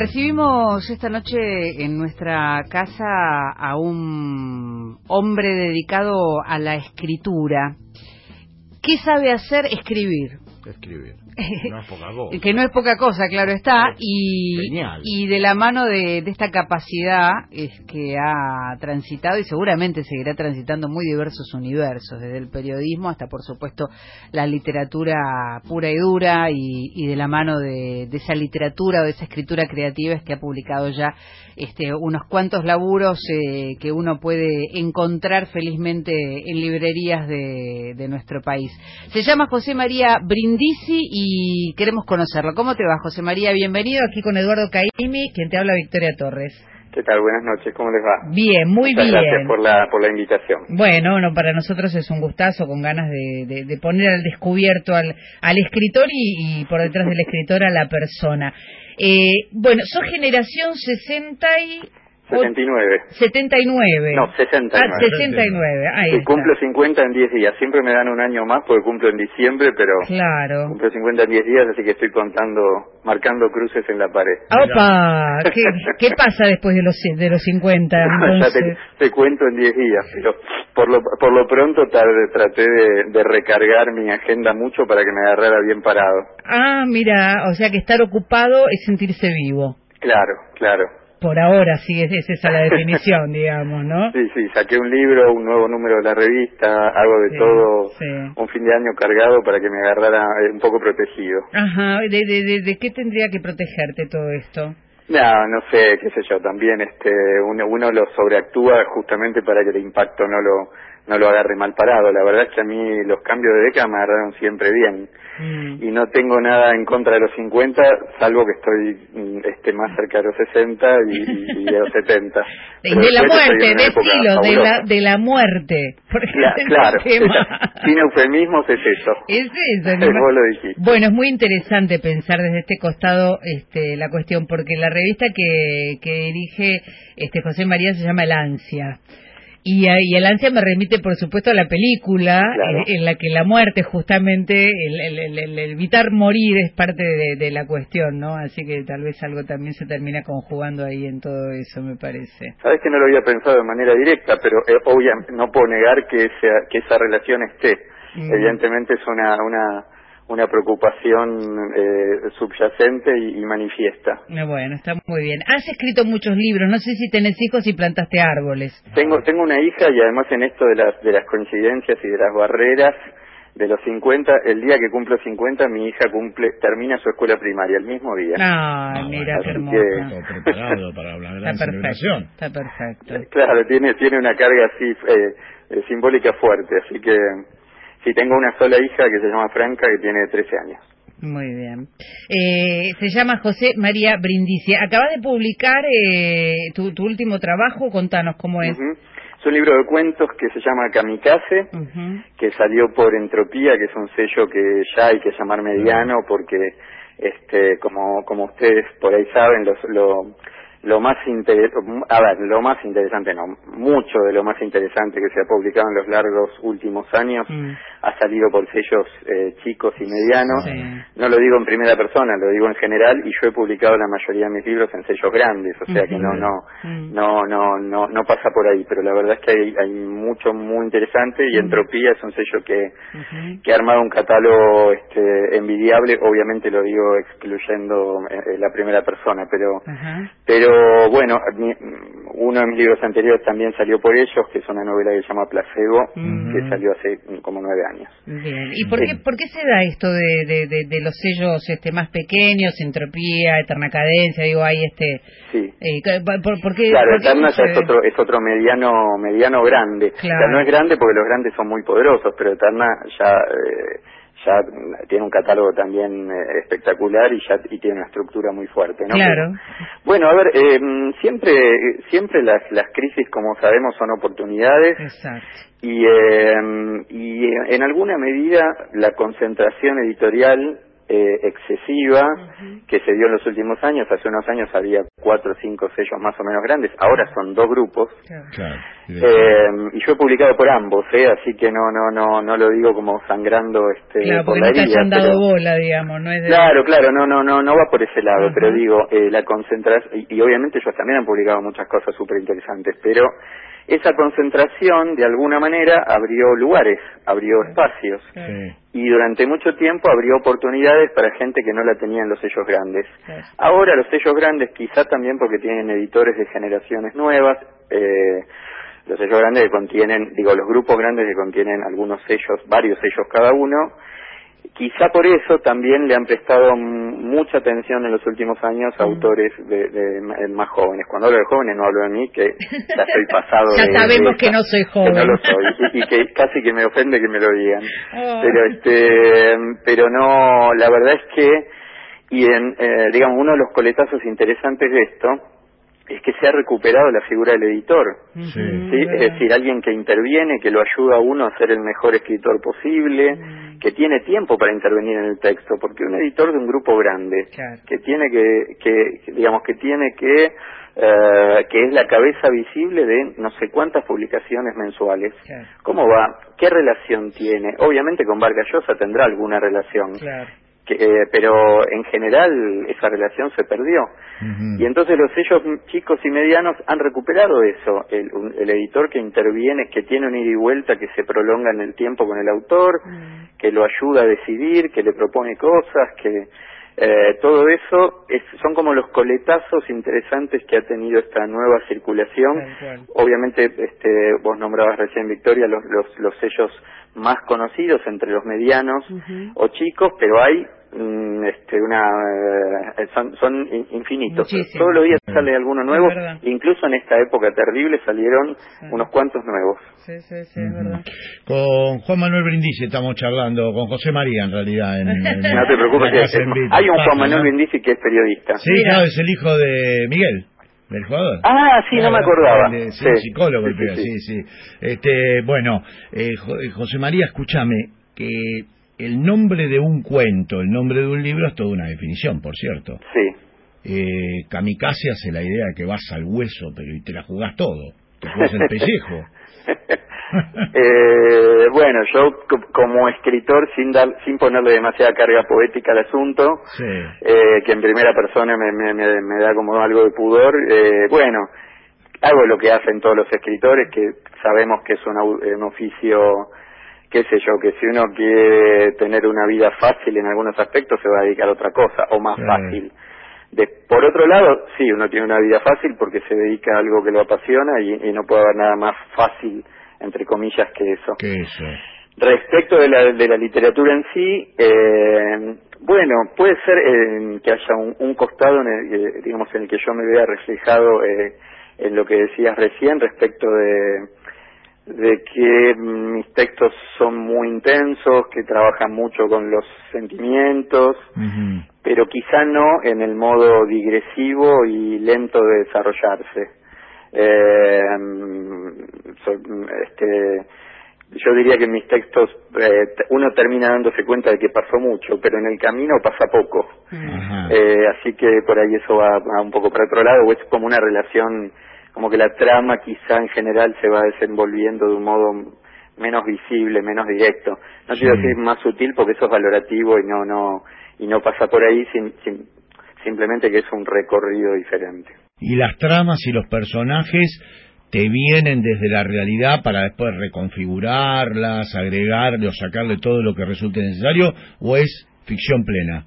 Recibimos esta noche en nuestra casa a un hombre dedicado a la escritura. ¿Qué sabe hacer? Escribir. Escribir. No es poca cosa. que no es poca cosa, claro está, y, Genial. y de la mano de, de esta capacidad es que ha transitado y seguramente seguirá transitando muy diversos universos, desde el periodismo hasta, por supuesto, la literatura pura y dura y, y de la mano de, de esa literatura o de esa escritura creativa es que ha publicado ya este, unos cuantos laburos eh, que uno puede encontrar felizmente en librerías de, de nuestro país. Se llama José María Brindisi y queremos conocerlo. ¿Cómo te va, José María? Bienvenido aquí con Eduardo Caimi, quien te habla Victoria Torres. ¿Qué tal? Buenas noches, ¿cómo les va? Bien, muy Muchas bien. Gracias por la, por la invitación. Bueno, bueno, para nosotros es un gustazo, con ganas de, de- de poner al descubierto al, al escritor y, y por detrás del escritor a la persona. Eh, bueno, sos generación 60 y... 79. 79. No, 69. Ah, 69, ahí está. cumplo 50 en 10 días. Siempre me dan un año más porque cumplo en diciembre, pero Claro. cumplo 50 en 10 días, así que estoy contando, marcando cruces en la pared. ¡Opa! ¿Qué, qué pasa después de los, de los 50? ya Entonces? te, te cuento en 10 días, pero por lo, por lo pronto tar- traté de, de recargar mi agenda mucho para que me agarrara bien parado. Ah, mira, o sea que estar ocupado es sentirse vivo. Claro, claro. Por ahora sí, es, es esa la definición, digamos, ¿no? Sí, sí, saqué un libro, un nuevo número de la revista, hago de Sí, todo, sí. un fin de año cargado para que me agarrara eh, un poco protegido. Ajá, ¿de, de, de, de qué tendría que protegerte todo esto? No, no sé, qué sé yo, también este uno, uno lo sobreactúa justamente para que el impacto no lo no lo agarre mal parado. La verdad es que a mí los cambios de década me agarraron siempre bien Mm. y no tengo nada en contra de los 50, salvo que estoy mm, este más cerca de los 60 y, de los 70. De, de la muerte, decilo, de la, de la muerte. Porque es claro, sin eufemismos es eso. Es eso. Vos lo dijiste. Bueno, es muy interesante pensar desde este costado este, la cuestión, porque la revista que, que dirige este José María se llama El Ansia. Y, a- y el ansia me remite, por supuesto, a la película Claro. eh, en la que la muerte, justamente, el, el- el- el evitar morir es parte de, de la cuestión, ¿no? Así que tal vez algo también se termina conjugando ahí en todo eso, me parece. Sabes que no lo había pensado de manera directa, pero eh, obviamente no puedo negar que esa, que esa relación esté. Mm. Evidentemente es una una una preocupación eh, subyacente y, y manifiesta. Eh, Bueno, está muy bien. Has escrito muchos libros, no sé si tenés hijos y plantaste árboles. Tengo tengo una hija y además en esto de las de las coincidencias y de las barreras de los 50, el día que cumplo 50 mi hija cumple termina su escuela primaria el mismo día. Ay, mira así qué que- hermosa. Todo preparado para la gran Está perfecto. Está perfecto. Claro, tiene tiene una carga así eh, eh, simbólica fuerte, así que sí tengo una sola hija que se llama Franca que tiene 13 años. Muy bien. Eh, se llama José María Brindisi. Acabas de publicar eh, tu, tu último trabajo. Contanos cómo es. Es un libro de cuentos que se llama Kamikaze, que salió por Entropía, que es un sello que ya hay que llamar mediano porque, este, como, como ustedes por ahí saben, los- lo, lo más inter- a ver, lo más interesante no, mucho de lo más interesante que se ha publicado en los largos últimos años Mm. ha salido por sellos eh, chicos y medianos. Sí. No lo digo en primera persona, lo digo en general y yo he publicado la mayoría de mis libros en sellos grandes, o sea que no no Mm. no no no no pasa por ahí, pero la verdad es que hay, hay mucho muy interesante y Entropía es un sello que que ha armado un catálogo este, envidiable, obviamente lo digo excluyendo eh, la primera persona, pero pero bueno, mi- uno de mis libros anteriores también salió por ellos, que es una novela que se llama Placebo, que salió hace como nueve años. Bien. ¿Y por qué, por qué se da esto de, de, de, de los sellos este, más pequeños, Entropía, Eterna Cadencia? Digo, hay este. Sí. Eh, ¿por, por qué, Claro, por qué Eterna ya es otro, es otro mediano, mediano grande. O sea, Claro. no es grande porque los grandes son muy poderosos, pero Eterna ya, eh, ya tiene un catálogo también eh, espectacular y ya y tiene una estructura muy fuerte, ¿no? Claro. Bueno, a ver, eh, siempre, siempre las, las crisis, como sabemos, son oportunidades Exacto. y, eh, y en alguna medida la concentración editorial eh, excesiva que se dio en los últimos años. Hace unos años había cuatro o cinco sellos más o menos grandes, ahora son dos grupos. Eh, y yo he publicado por ambos, ¿eh? así que no no no no lo digo como sangrando este claro, por la herida. No dado bola, digamos, no es de... Claro, claro, no no no no va por ese lado, pero digo, eh, la concentración, y, y obviamente ellos también han publicado muchas cosas súper interesantes, pero esa concentración de alguna manera abrió lugares, abrió espacios. Y durante mucho tiempo abrió oportunidades para gente que no la tenía en los sellos grandes. Ahora los sellos grandes quizá también porque tienen editores de generaciones nuevas, eh, los sellos grandes que contienen, digo, los grupos grandes que contienen algunos sellos, varios sellos cada uno, Quizá por eso también le han prestado mucha atención en los últimos años a mm. autores de, más jóvenes. Cuando hablo de jóvenes no hablo de mí, que ya estoy pasado ya sabemos que no soy joven. no lo soy y, que casi que me ofende que me lo digan. Oh. Pero este, pero no, la verdad es que y en, eh, digamos uno de los coletazos interesantes de esto es que se ha recuperado la figura del editor. Sí. Es decir, alguien que interviene, que lo ayuda a uno a ser el mejor escritor posible, mm. Que tiene tiempo para intervenir en el texto, porque un editor de un grupo grande, que tiene que, que, digamos, que tiene que, eh, que es la cabeza visible de no sé cuántas publicaciones mensuales. ¿Cómo va? ¿Qué relación tiene? Obviamente con Vargas Llosa tendrá alguna relación. Eh, pero en general esa relación se perdió. Y entonces los sellos chicos y medianos han recuperado eso, el, el, editor que interviene, que tiene un ida y vuelta que se prolonga en el tiempo con el autor, mm. que lo ayuda a decidir, que le propone cosas, que eh, todo eso es, son como los coletazos interesantes que ha tenido esta nueva circulación. Obviamente, este, vos nombrabas recién Victoria los, los, los sellos más conocidos entre los medianos o chicos, pero hay este, una eh, son, son infinitos. Todos los días sale alguno nuevo, incluso en esta época terrible salieron unos cuantos nuevos. Con Juan Manuel Brindisi estamos charlando, con José María en realidad. En, no te preocupes, hay un Juan Manuel Brindisi que es periodista. Sí, claro, es el hijo de Miguel. ¿Del jugador? Ah, sí, no me acordaba. sí, psicólogo, sí, sí, Este, bueno, eh, José María, escúchame, que el nombre de un cuento, el nombre de un libro es toda una definición, por cierto. Sí. Eh, kamikaze hace la idea de que vas al hueso, pero y te la jugás todo. Te jugás el pellejo. eh, bueno, yo como escritor, sin dar, sin ponerle demasiada carga poética al asunto, eh, que en primera persona me, me, me, da como algo de pudor, eh, bueno, hago lo que hacen todos los escritores, que sabemos que es un, un oficio qué sé yo, que si uno quiere tener una vida fácil en algunos aspectos se va a dedicar a otra cosa, o más fácil. De, por otro lado, sí, uno tiene una vida fácil porque se dedica a algo que lo apasiona y, no puede haber nada más fácil, entre comillas, que eso. Que eso. Respecto de la, de la literatura en sí, eh, bueno, puede ser eh, que haya un, costado, en el, eh, digamos, en el que yo me vea reflejado eh, en lo que decías recién respecto de de que mis textos son muy intensos, que trabajan mucho con los sentimientos, pero quizá no en el modo digresivo y lento de desarrollarse. Eh, este, yo diría que en mis textos eh, uno termina dándose cuenta de que pasó mucho, pero en el camino pasa poco. Eh, así que por ahí eso va, va, un poco para otro lado, o es como una relación como que la trama quizá en general se va desenvolviendo de un modo menos visible, menos directo. No quiero decir más sutil porque eso es valorativo y no no y no pasa por ahí sin, simplemente que es un recorrido diferente. Y las tramas y los personajes te vienen desde la realidad para después reconfigurarlas, agregarle o sacarle todo lo que resulte necesario o es ficción plena.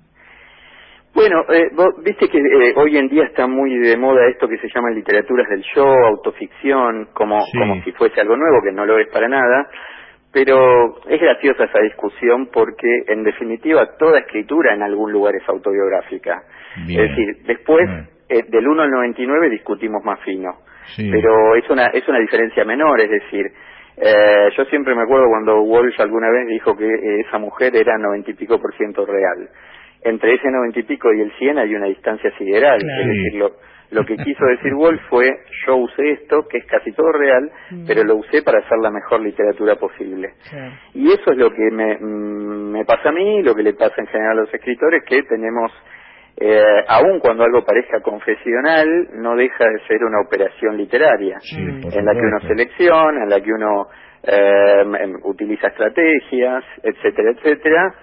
Bueno, eh, viste que eh, hoy en día está muy de moda esto que se llama literaturas del show, autoficción, como, como si fuese algo nuevo, que no lo es para nada, pero es graciosa esa discusión porque en definitiva toda escritura en algún lugar es autobiográfica. Es decir, después eh, del 1 al 99 discutimos más fino, pero es una, es una diferencia menor, es decir, eh, yo siempre me acuerdo cuando Walsh alguna vez dijo que esa mujer era noventa y pico por ciento real entre ese noventa y pico y el cien hay una distancia sideral. Es decir, Lo que quiso decir Wolf fue, yo usé esto, que es casi todo real, mm. pero lo usé para hacer la mejor literatura posible. Y eso es lo que me, mm, me pasa a mí, lo que le pasa en general a los escritores, que tenemos eh, aun cuando algo parezca confesional, no deja de ser una operación literaria, en la que uno selecciona, en la que uno eh, em, utiliza estrategias, etcétera, etcétera.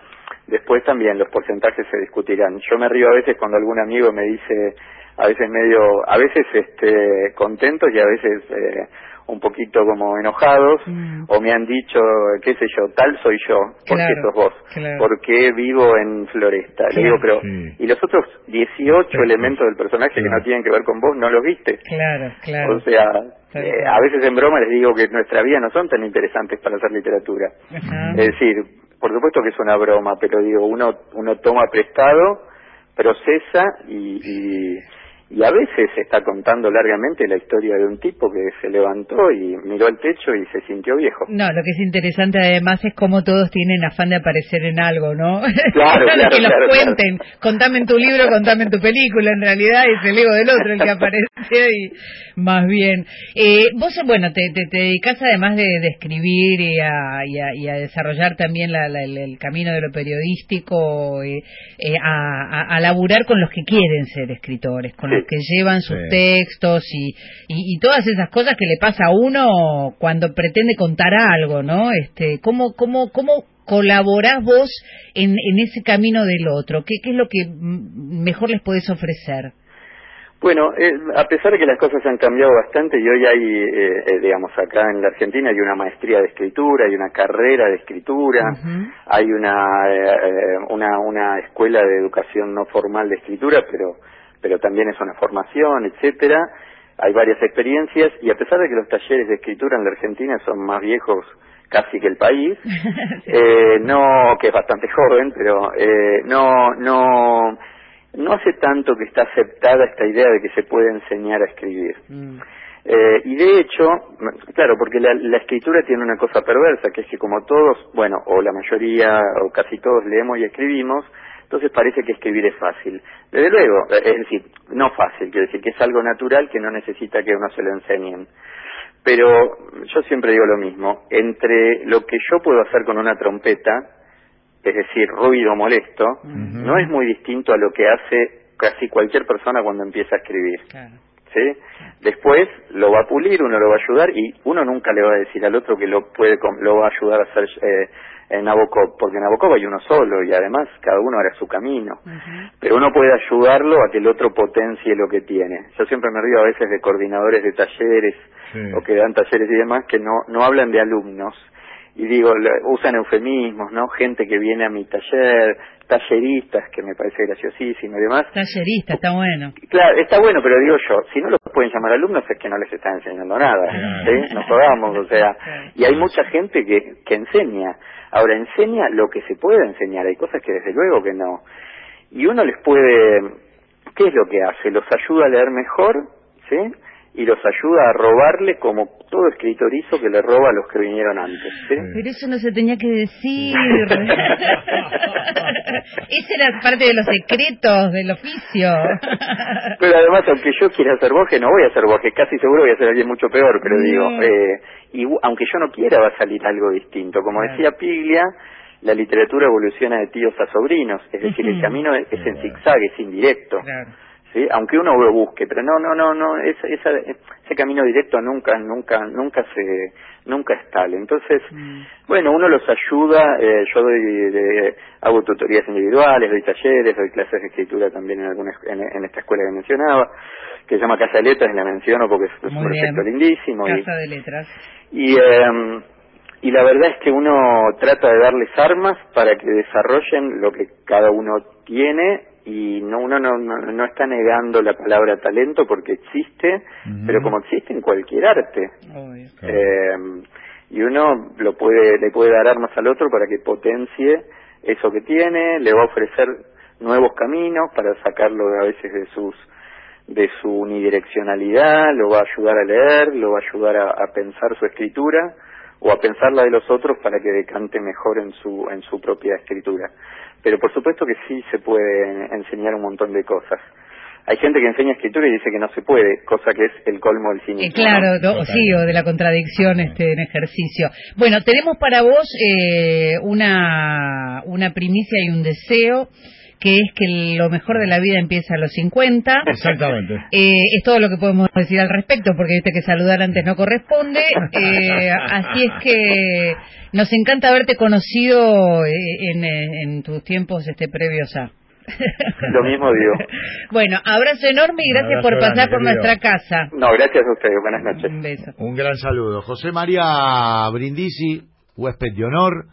Después también los porcentajes se discutirán. Yo me río a veces cuando algún amigo me dice, a veces medio, a veces este, contentos y a veces eh, un poquito como enojados mm. o me han dicho, qué sé yo, tal soy yo, porque sos vos, porque vivo en Floresta. Le digo, pero, ¿y los otros 18 elementos del personaje que no tienen que ver con vos, no los viste? Claro, claro. O sea, eh, a veces en broma les digo que nuestra vida no son tan interesantes para hacer literatura. Es decir, por supuesto que es una broma, pero digo, uno, uno toma prestado, procesa y y a veces está contando largamente la historia de un tipo que se levantó y miró al techo y se sintió viejo. No, lo que es interesante además es cómo todos tienen afán de aparecer en algo, ¿no? Claro, claro, que los cuenten, contame en tu libro, contame en tu película, en realidad es el ego del otro el que aparece y más bien. Eh, vos, bueno, te, te, dedicas además de, escribir y a, y, a, desarrollar también el, camino de lo periodístico, eh, eh, a, a, laburar con los que quieren ser escritores, con los que llevan sus textos y, y, todas esas cosas que le pasa a uno cuando pretende contar algo, ¿no? Este, ¿cómo, cómo, cómo colaborás vos en, en ese camino del otro? ¿Qué, ¿Qué es lo que mejor les podés ofrecer? Bueno, eh, a pesar de que las cosas han cambiado bastante y hoy hay, eh, eh, digamos, acá en la Argentina hay una maestría de escritura, hay una carrera de escritura, hay una, una, una escuela de educación no formal de escritura, pero, pero también es una formación, etcétera. Hay varias experiencias y a pesar de que los talleres de escritura en la Argentina son más viejos casi que el país, no, que es bastante joven, pero no, no no hace tanto que está aceptada esta idea de que se puede enseñar a escribir. Mm. Eh, y de hecho, claro, porque la, escritura tiene una cosa perversa, que es que como todos, bueno, o la mayoría, o casi todos leemos y escribimos, entonces parece que escribir es fácil. Desde luego, eh, es decir, no fácil, quiere decir que es algo natural que no necesita que uno se lo enseñen. Pero yo siempre digo lo mismo, entre lo que yo puedo hacer con una trompeta, es decir, ruido molesto, no es muy distinto a lo que hace casi cualquier persona cuando empieza a escribir. ¿Sí? Después lo va a pulir, uno lo va a ayudar y uno nunca le va a decir al otro que lo puede lo va a ayudar a hacer eh, en Nabokov, porque en Nabokov hay uno solo y además cada uno hará su camino. Pero uno puede ayudarlo a que el otro potencie lo que tiene. Yo siempre me río a veces de coordinadores de talleres o que dan talleres y demás que no, no hablan de alumnos, y digo, usan eufemismos, ¿no? Gente que viene a mi taller, talleristas, que me parece graciosísimo y demás. Tallerista, está bueno. Claro, está bueno, pero digo yo, si no los pueden llamar alumnos es que no les están enseñando nada, ¿sí? Nos jodamos, o sea, y hay mucha gente que, que enseña. Ahora, enseña lo que se puede enseñar, hay cosas que desde luego que no. Y uno les puede, ¿qué es lo que hace? Los ayuda a leer mejor, ¿sí? Y los ayuda a robarle como todo escritor hizo que le roba a los que vinieron antes. Pero eso no se tenía que decir. Esa era parte de los secretos del oficio. pero además, aunque yo quiera ser Borges, no voy a ser Borges, casi seguro voy a ser alguien mucho peor, pero digo, eh, y aunque yo no quiera va a salir algo distinto. Como decía Piglia, la literatura evoluciona de tíos a sobrinos, es decir, el camino es, en zigzag, es indirecto. Claro ¿sí? aunque uno lo busque, pero no, no, no, no, esa, ese camino directo nunca, nunca, nunca se, nunca es tal. Entonces, mm. bueno, uno los ayuda, eh, yo doy, de, hago tutorías individuales, doy talleres, doy clases de escritura también en alguna, en, esta escuela que mencionaba, que se llama Casa de Letras, y la menciono porque es, un proyecto lindísimo. Casa de Letras. Y, eh, y la verdad es que uno trata de darles armas para que desarrollen lo que cada uno tiene y no uno no, no, está negando la palabra talento porque existe, pero como existe en cualquier arte. Eh, y uno lo puede le puede dar armas al otro para que potencie eso que tiene, le va a ofrecer nuevos caminos para sacarlo a veces de sus de su unidireccionalidad, lo va a ayudar a leer, lo va a ayudar a pensar su escritura o a pensar la de los otros para que decante mejor en su, en su propia escritura. Pero por supuesto que sí se puede enseñar un montón de cosas. hay gente que enseña escritura y dice que no se puede, cosa que es el colmo del cinismo. Eh, claro, sí, o de la contradicción este, en ejercicio. Bueno, tenemos para vos eh, una, una primicia y un deseo que es que lo mejor de la vida empieza a los 50. Exactamente. Eh, es todo lo que podemos decir al respecto, porque viste que saludar antes no corresponde. Eh, así es que nos encanta haberte conocido eh, en, en tus tiempos este, previos a. Lo mismo digo. Bueno, abrazo enorme y gracias por pasar por nuestra casa. No, gracias a ustedes. Buenas noches. Un beso. Un gran saludo. José María Brindisi, huésped de honor.